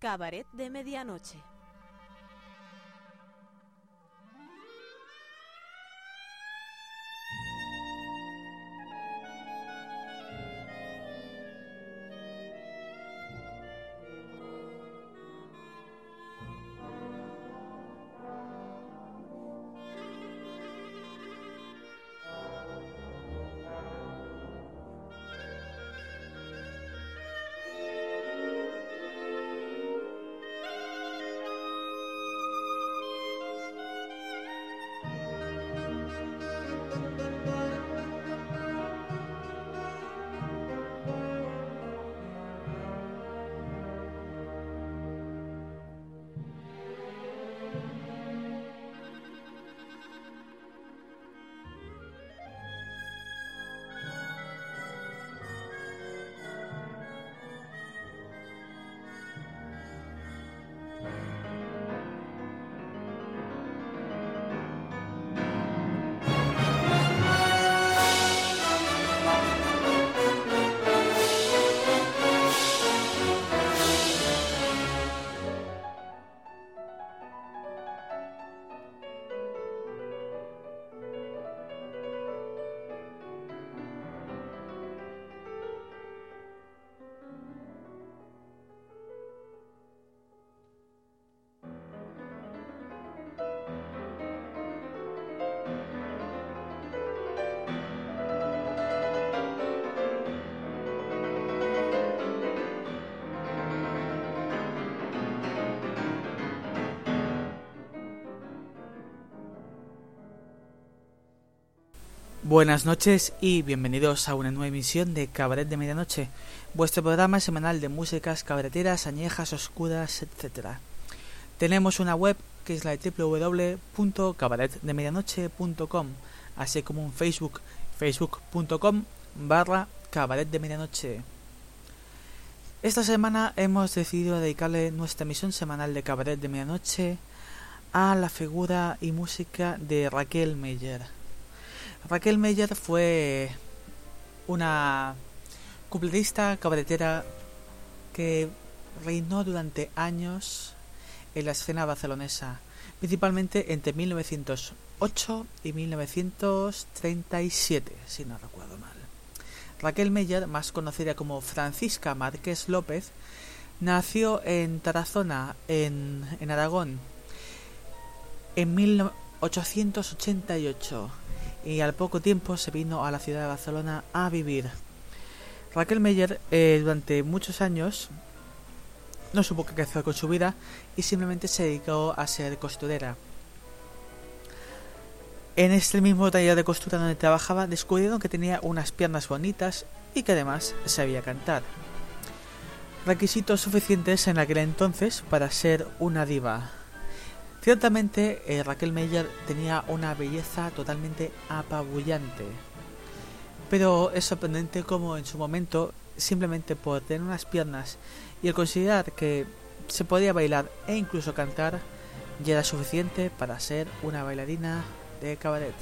Cabaret de Medianoche. Buenas noches y bienvenidos a una nueva emisión de Cabaret de Medianoche, vuestro programa semanal de músicas cabareteras, añejas, oscuras, etc. Tenemos una web que es la de www.cabaretdemedianoche.com, así como un Facebook, facebook.com barra cabaret de medianoche. Esta semana hemos decidido dedicarle nuestra emisión semanal de Cabaret de Medianoche a la figura y música de Raquel Meyer. Raquel Meyer fue una cupletista cabaretera que reinó durante años en la escena barcelonesa, principalmente entre 1908 y 1937, si no recuerdo mal. Raquel Meyer, más conocida como Francisca Márquez López, nació en Tarazona, en, en Aragón, en 1888 y al poco tiempo se vino a la ciudad de Barcelona a vivir. Raquel Meyer eh, durante muchos años no supo qué hacer con su vida y simplemente se dedicó a ser costurera. En este mismo taller de costura donde trabajaba descubrieron que tenía unas piernas bonitas y que además sabía cantar. Requisitos suficientes en aquel entonces para ser una diva. Ciertamente eh, Raquel Meyer tenía una belleza totalmente apabullante. Pero es sorprendente como en su momento, simplemente por tener unas piernas y el considerar que se podía bailar e incluso cantar, ya era suficiente para ser una bailarina de cabaret.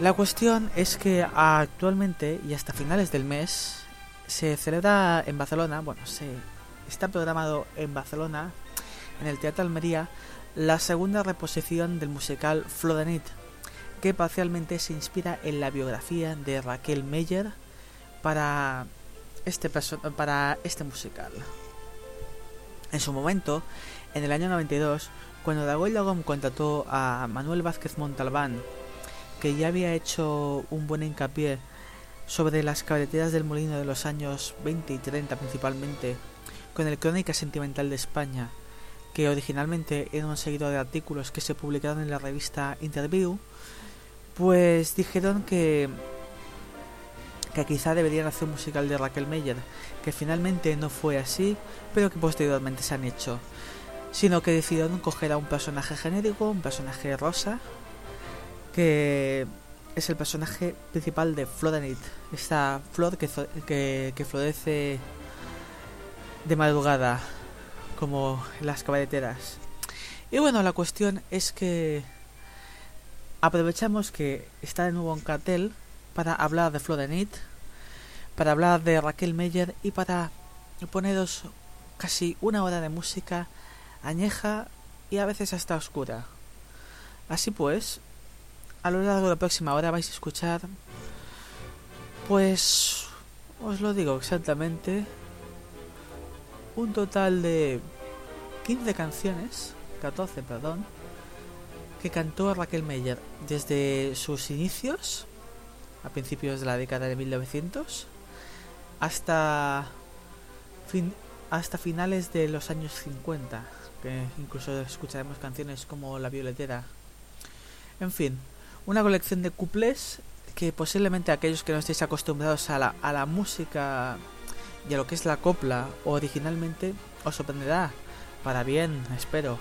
La cuestión es que actualmente y hasta finales del mes se celebra en Barcelona, bueno, se está programado en Barcelona en el Teatro Almería la segunda reposición del musical Flodanit, que parcialmente se inspira en la biografía de Raquel Meyer para este, para este musical. En su momento, en el año 92, cuando Dagoy Lagom contrató a Manuel Vázquez Montalbán, que ya había hecho un buen hincapié sobre las carreteras del molino de los años 20 y 30 principalmente, con el Crónica Sentimental de España, que originalmente era un seguidor de artículos que se publicaron en la revista Interview, pues dijeron que que quizá deberían hacer un musical de Raquel Meyer, que finalmente no fue así, pero que posteriormente se han hecho, sino que decidieron coger a un personaje genérico, un personaje rosa, que es el personaje principal de Floranit, esta flor que, que, que florece de madrugada como las cabareteras. Y bueno, la cuestión es que aprovechamos que está de nuevo en cartel para hablar de Florenit, para hablar de Raquel Meyer y para poneros casi una hora de música añeja y a veces hasta oscura. Así pues, a lo largo de la próxima hora vais a escuchar, pues, os lo digo exactamente, un total de 15 canciones, 14, perdón, que cantó Raquel Meyer desde sus inicios, a principios de la década de 1900, hasta, fin, hasta finales de los años 50, que incluso escucharemos canciones como La Violetera. En fin, una colección de cuples que posiblemente aquellos que no estéis acostumbrados a la, a la música y a lo que es la copla originalmente os sorprenderá, para bien, espero.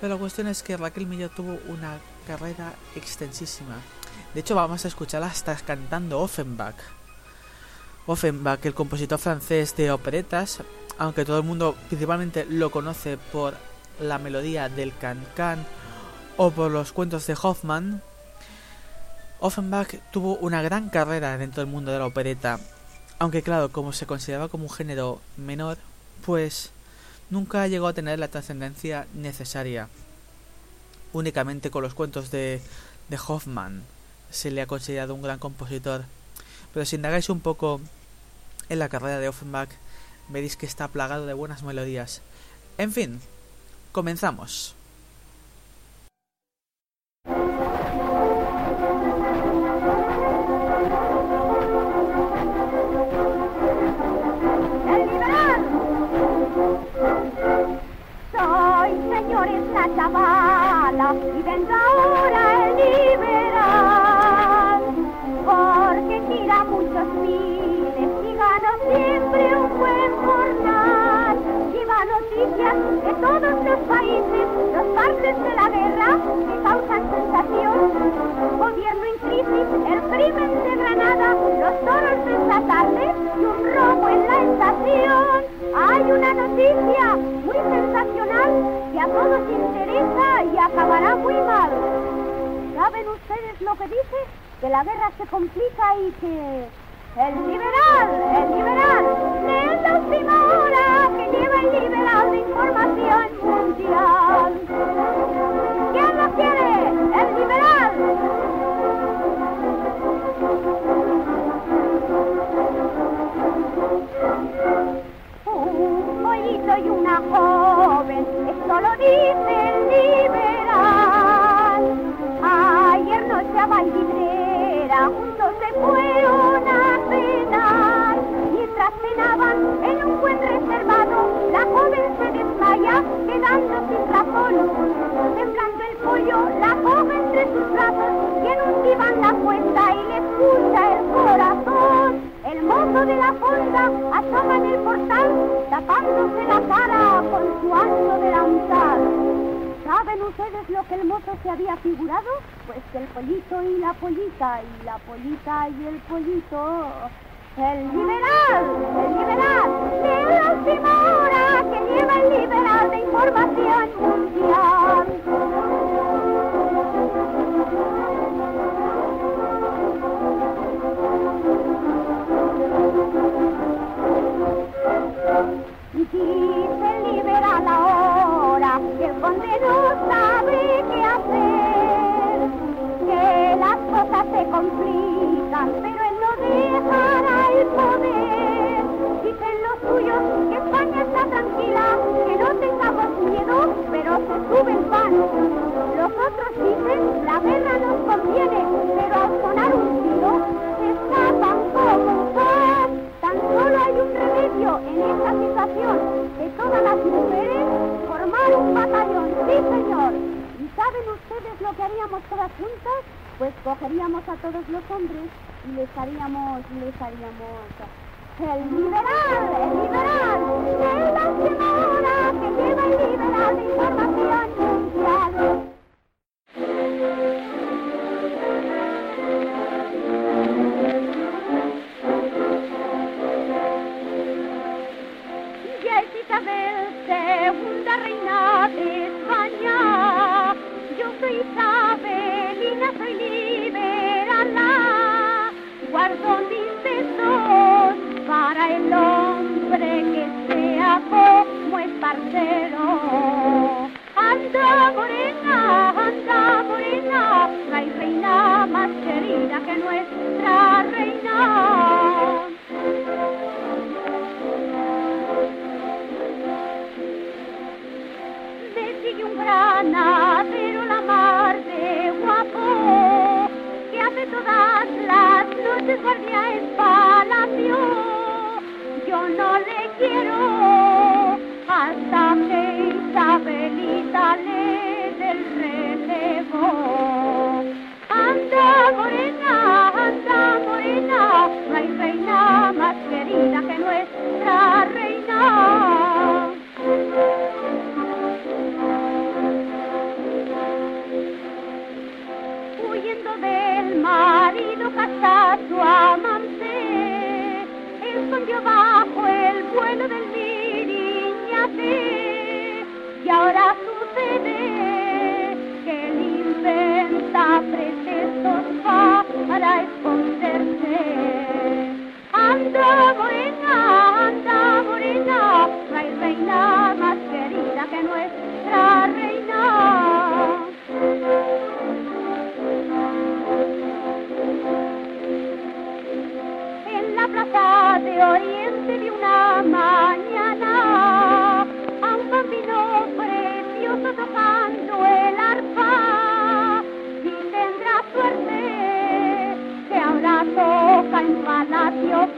Pero la cuestión es que Raquel Millo tuvo una carrera extensísima. De hecho, vamos a escucharla hasta cantando Offenbach. Offenbach, el compositor francés de operetas, aunque todo el mundo principalmente lo conoce por la melodía del can-can o por los cuentos de Hoffman, Offenbach tuvo una gran carrera dentro del mundo de la opereta, aunque claro, como se consideraba como un género menor, pues nunca llegó a tener la trascendencia necesaria. Únicamente con los cuentos de, de Hoffman se le ha considerado un gran compositor. Pero si indagáis un poco en la carrera de Offenbach, veréis que está plagado de buenas melodías. En fin, comenzamos. Todos los países, los partes de la guerra que causan sensación. Gobierno en crisis, el crimen de Granada, los toros de esta tarde y un robo en la estación. Hay una noticia muy sensacional que a todos interesa y acabará muy mal. ¿Saben ustedes lo que dice? Que la guerra se complica y que... El liberal, el liberal, información mundial. ¿Quién lo quiere? El liberal. Un pollito y una joven, esto lo dice brazos y en un diván la cuenta y le escucha el corazón. El mozo de la fonda asoma en el portal, tapándose la cara con su ancho delantal. ¿Saben ustedes lo que el mozo se había figurado? Pues que el pollito y la pollita, y la pollita y el pollito. El liberal, el liberal, de última hora que lleva el liberal de información mundial. Dice el liberal ahora que el conde no sabe qué hacer, que las cosas se complican, pero él no dejará el poder. Dicen los suyos que España está tranquila, que no tengamos miedo, pero se sube el pan. Los otros dicen la guerra nos conviene, pero al sonar un en esta situación, de todas las mujeres formar un batallón, sí señor. ¿Y saben ustedes lo que haríamos todas juntas? Pues cogeríamos a todos los hombres y les haríamos, les haríamos... El liberal, el liberal, es la que lleva el liberal de información Anda, morena, anda, morena, no reina más querida que nuestra reina. Me sigue un gran pero la mar de guapo, que hace todas las noches guardia el palacio. Yo no le quiero hasta que Isabelita le dé el relevo. Anda morena, anda morena, no hay reina más querida que nuestra reina. Que él inventa para esconderse. Anda morena, anda morena, no reina más querida que nuestra reina. En la plaza de oriente de una mañana, palacio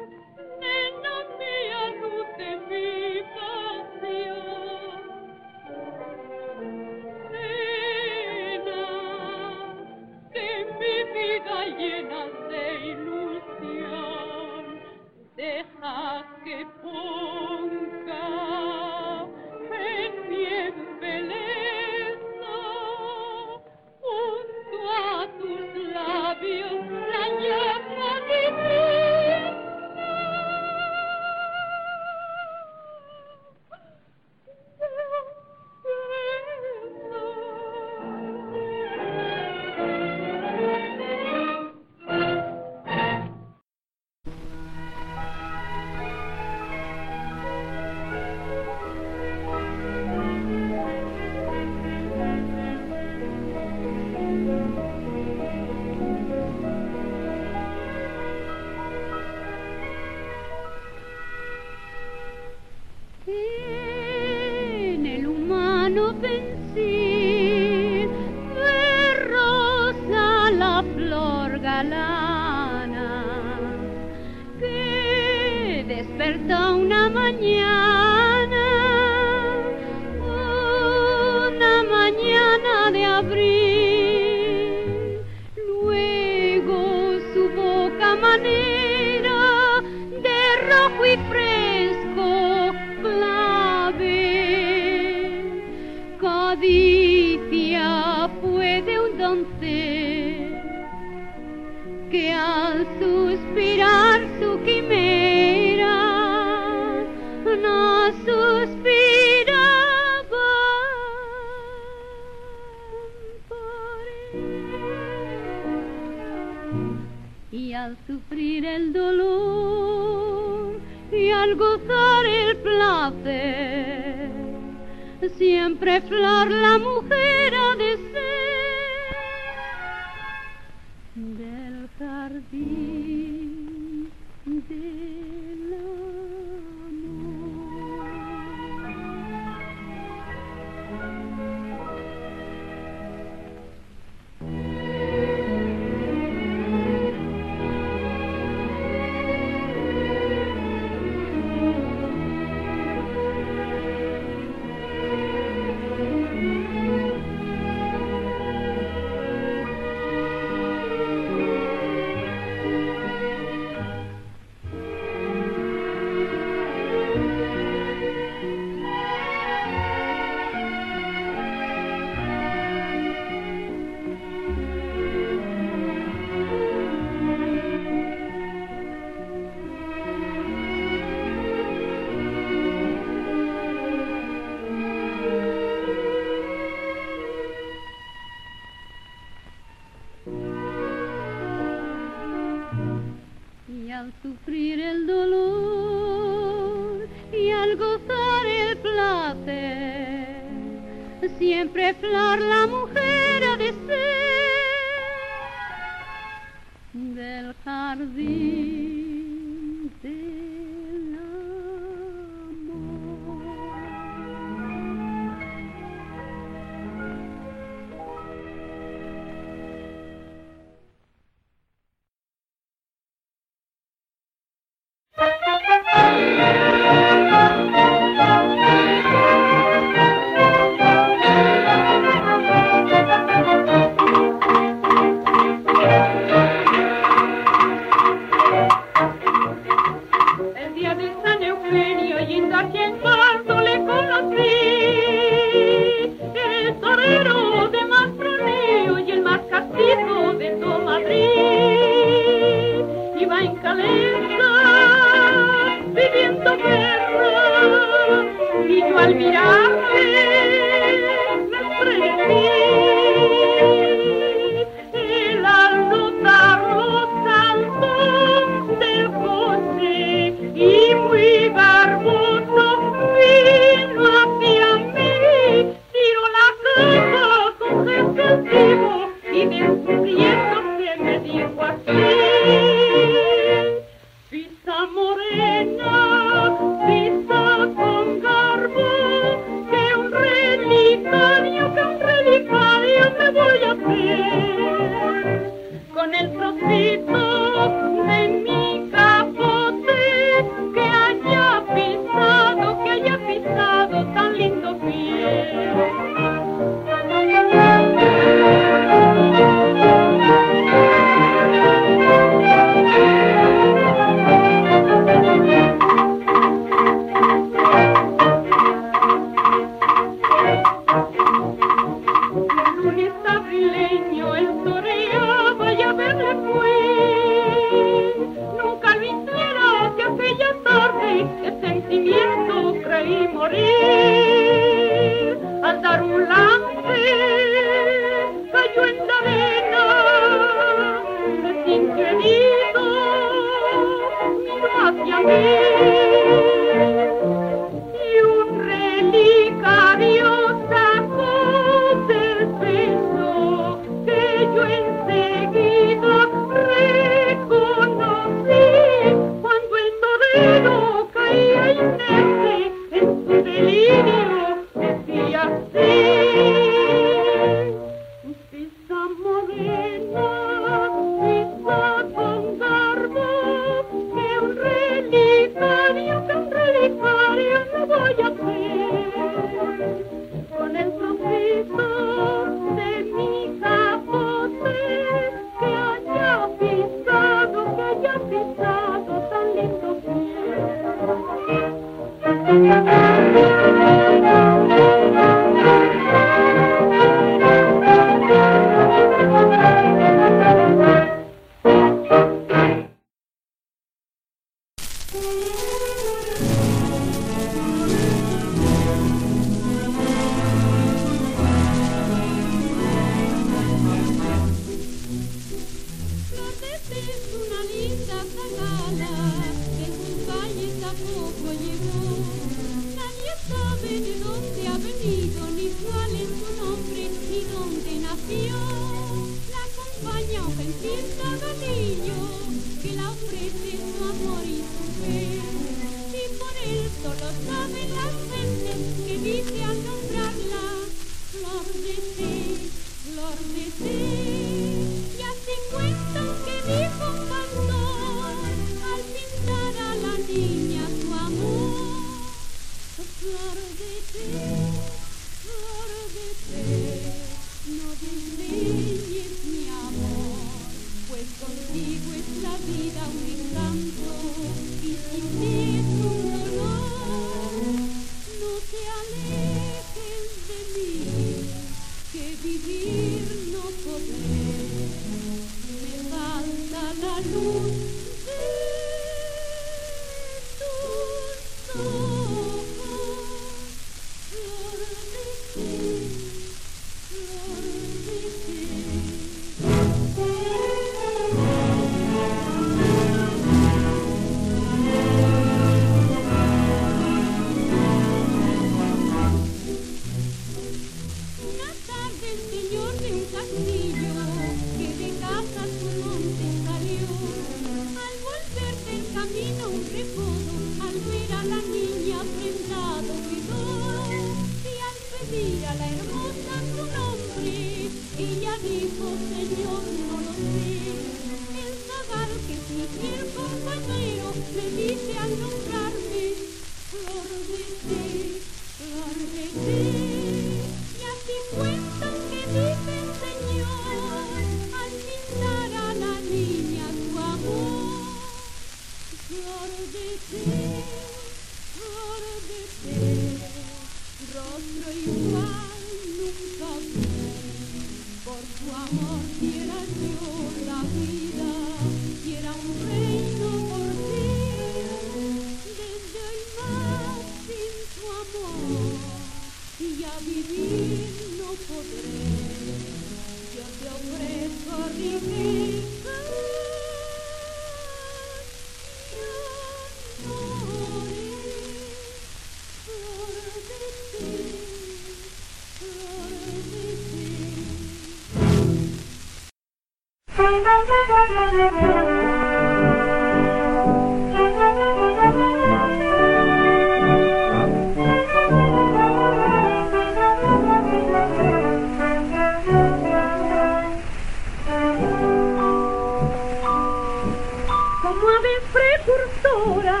Como ave precursora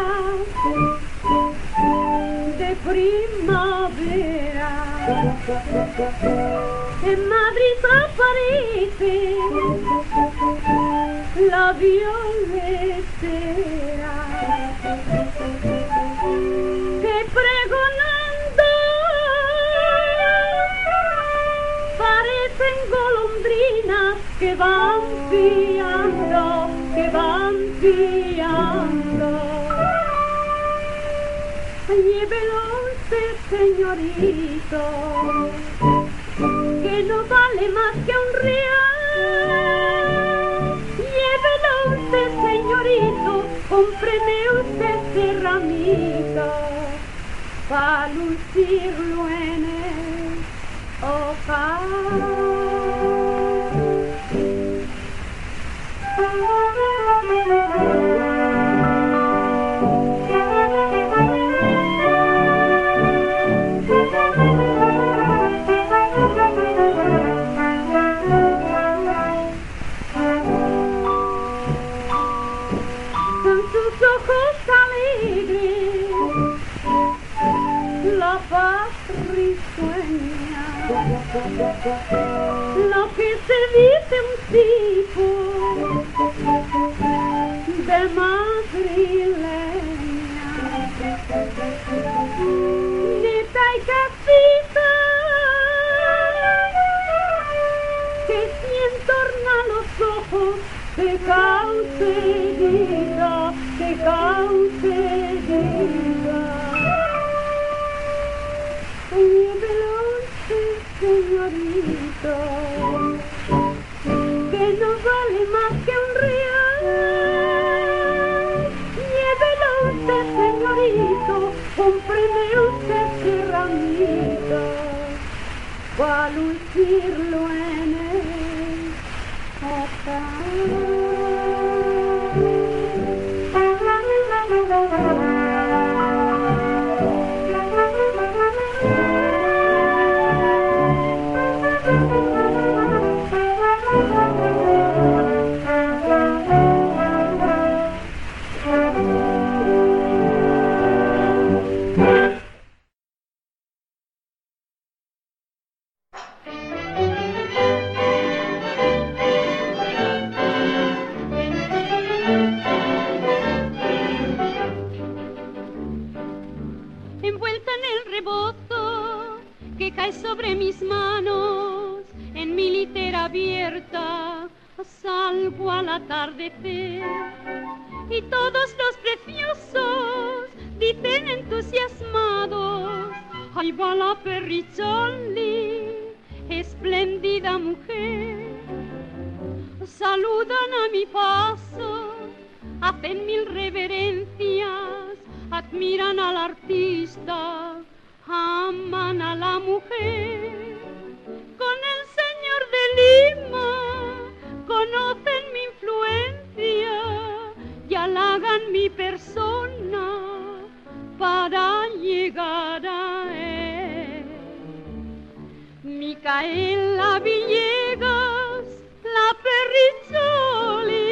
de primavera, en Madrid aparece la violetera que pregonando parecen golondrinas que van fiando, que van fiando. Llévelo usted, señorito, que no vale más que un río. Cómpreme usted cerramita para lucirlo en el Con lo que se dice un tipo de madrileña. Que no vale más que un real. Llévelo usted, señorito, cómpreme usted cerramita, para lucirlo en en mi litera abierta salgo al atardecer y todos los preciosos dicen entusiasmados, ahí va la Perricholi, espléndida mujer. Saludan a mi paso, hacen mil reverencias, admiran al artista, aman a la mujer. Conocen mi influencia y halagan mi persona para llegar a él. Micaela Villegas, la perricholi,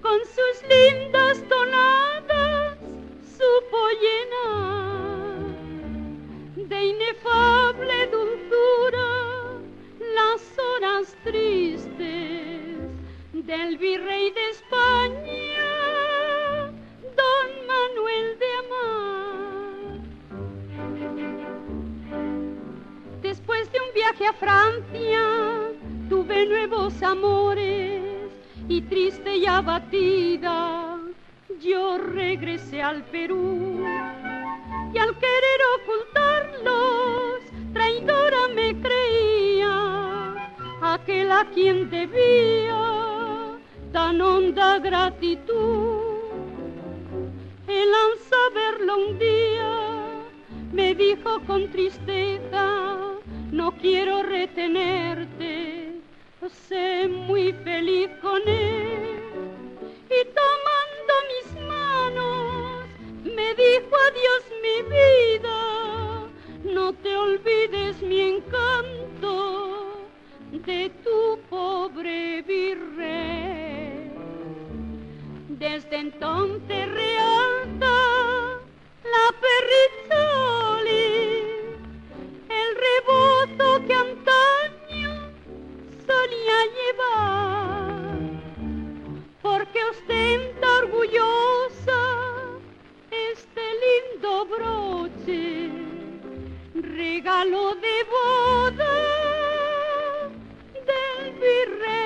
con sus lindas tonadas supo llenar de inefable dulzura las horas tristes del virrey de España, don Manuel de Amar. Después de un viaje a Francia, tuve nuevos amores y triste y abatida, yo regresé al Perú. Y al querer ocultarlos, traidora me creía, aquel a quien debía tan honda gratitud. Él al saberlo un día me dijo con tristeza, no quiero retenerte, sé muy feliz con él. Y tomando mis manos, me dijo adiós mi vida, no te olvides mi encanto de tu pobre virrey. Desde entonces realza la perricholi, el rebozo que antaño solía llevar, porque ostenta orgullosa este lindo broche, regalo de boda del virrey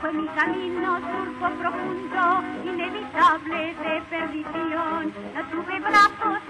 fue mi camino surco profundo, inevitable de perdición. No tuve brazos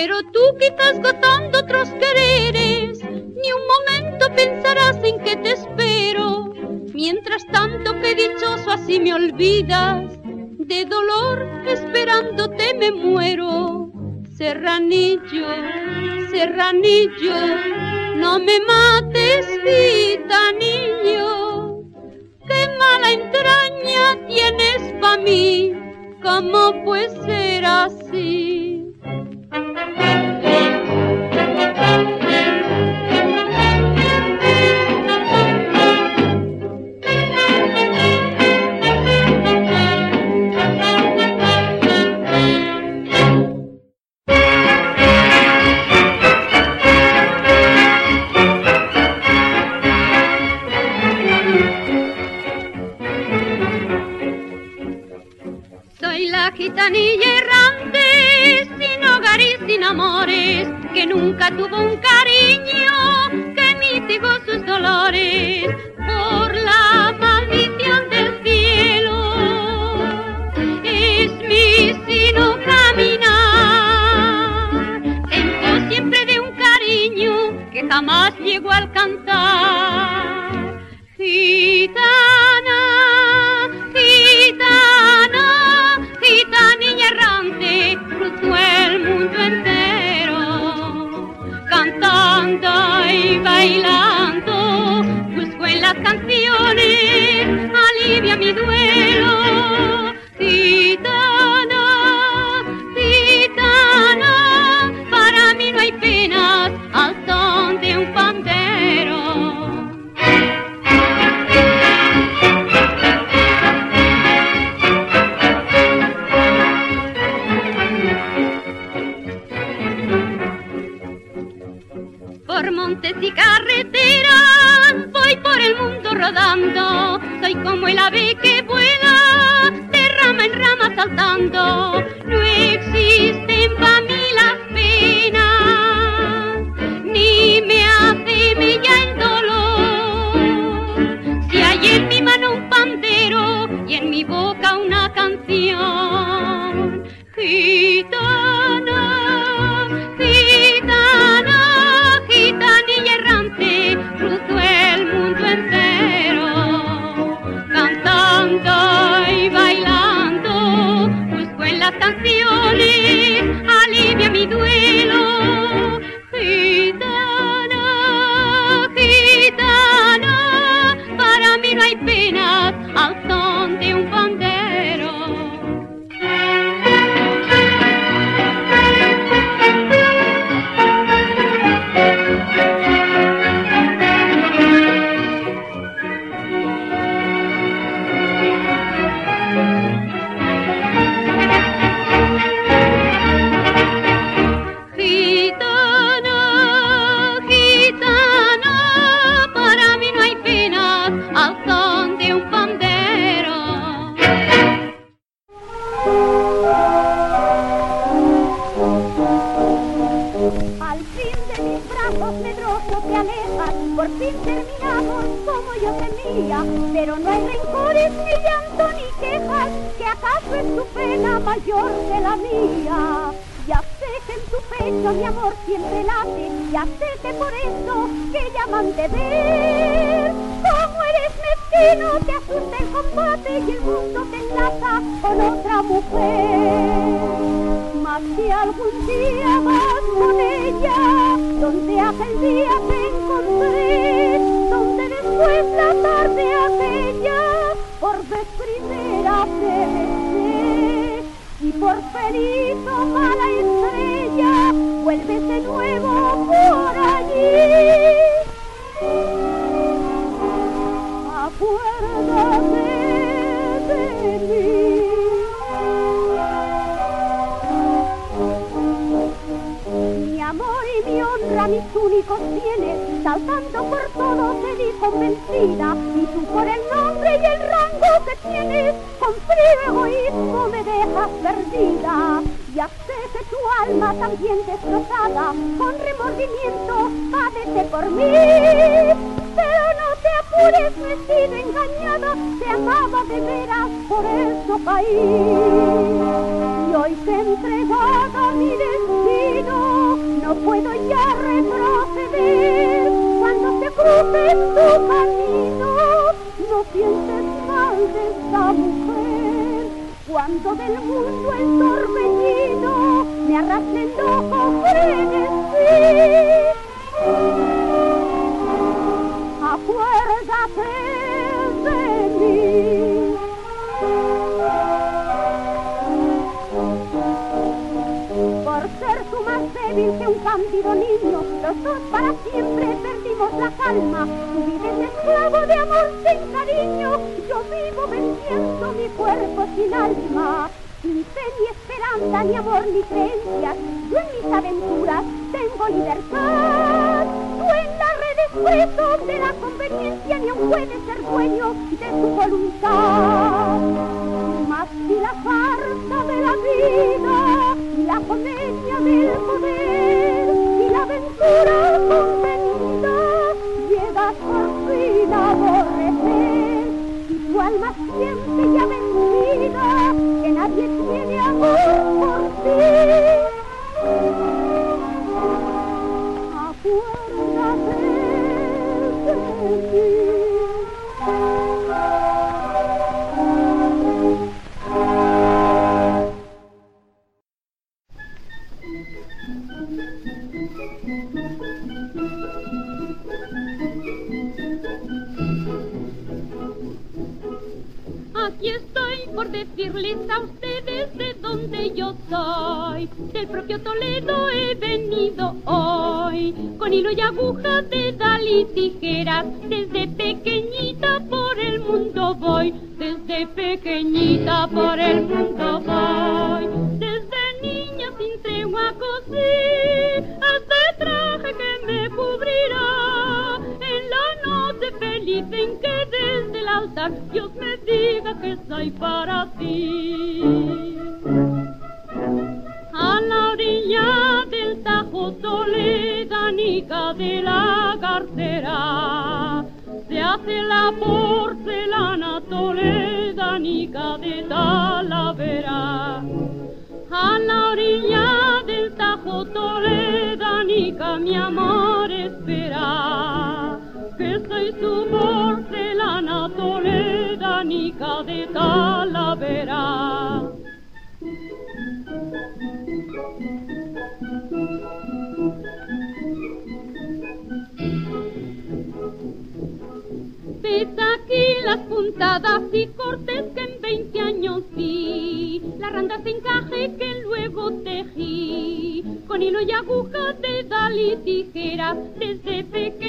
Pero tú que estás gozando otros quereres, ni un momento pensarás en que te espero. Mientras tanto que dichoso así me olvidas, de dolor esperándote me muero. Serranillo, serranillo, no me mates, vida niño. Qué mala entraña tienes pa' mí, ¿cómo puede ser así? gitanilla errante, sin hogar y sin amores, que nunca tuvo un cariño que mitigó sus dolores por la maldición del cielo. Es mi sino caminar, sentó siempre de un cariño que jamás llegó a alcanzar. Gitanilla Laila Tú que tienes con frío egoísmo me dejas perdida. y sé que tu alma también destrozada, con remordimiento padece por mí. Pero no te apures, me sido engañada, te amaba de veras, por eso caí y hoy que he entregado mi destino, no puedo ya retroceder. Cuando te cruces tu camino, no pienses mal de esta mujer, cuando del mundo el torbellino me arrastra el ojo frenesí. vivirse un cándido niño, los dos para siempre perdimos la calma. Tú vives esclavo de amor sin cariño, yo vivo vendiendo mi cuerpo sin alma. sin fe, ni esperanza, ni amor, ni creencias, yo en mis aventuras tengo libertad. Tú en la redesprecio de la conveniencia, ni aun puedes ser dueño de tu voluntad. Más si la farsa de la vida la potencia del poder y la aventura con las puntadas y cortes que en 20 años vi, las randas de encaje que luego tejí, con hilo y aguja, dedal y tijera, desde pequeño.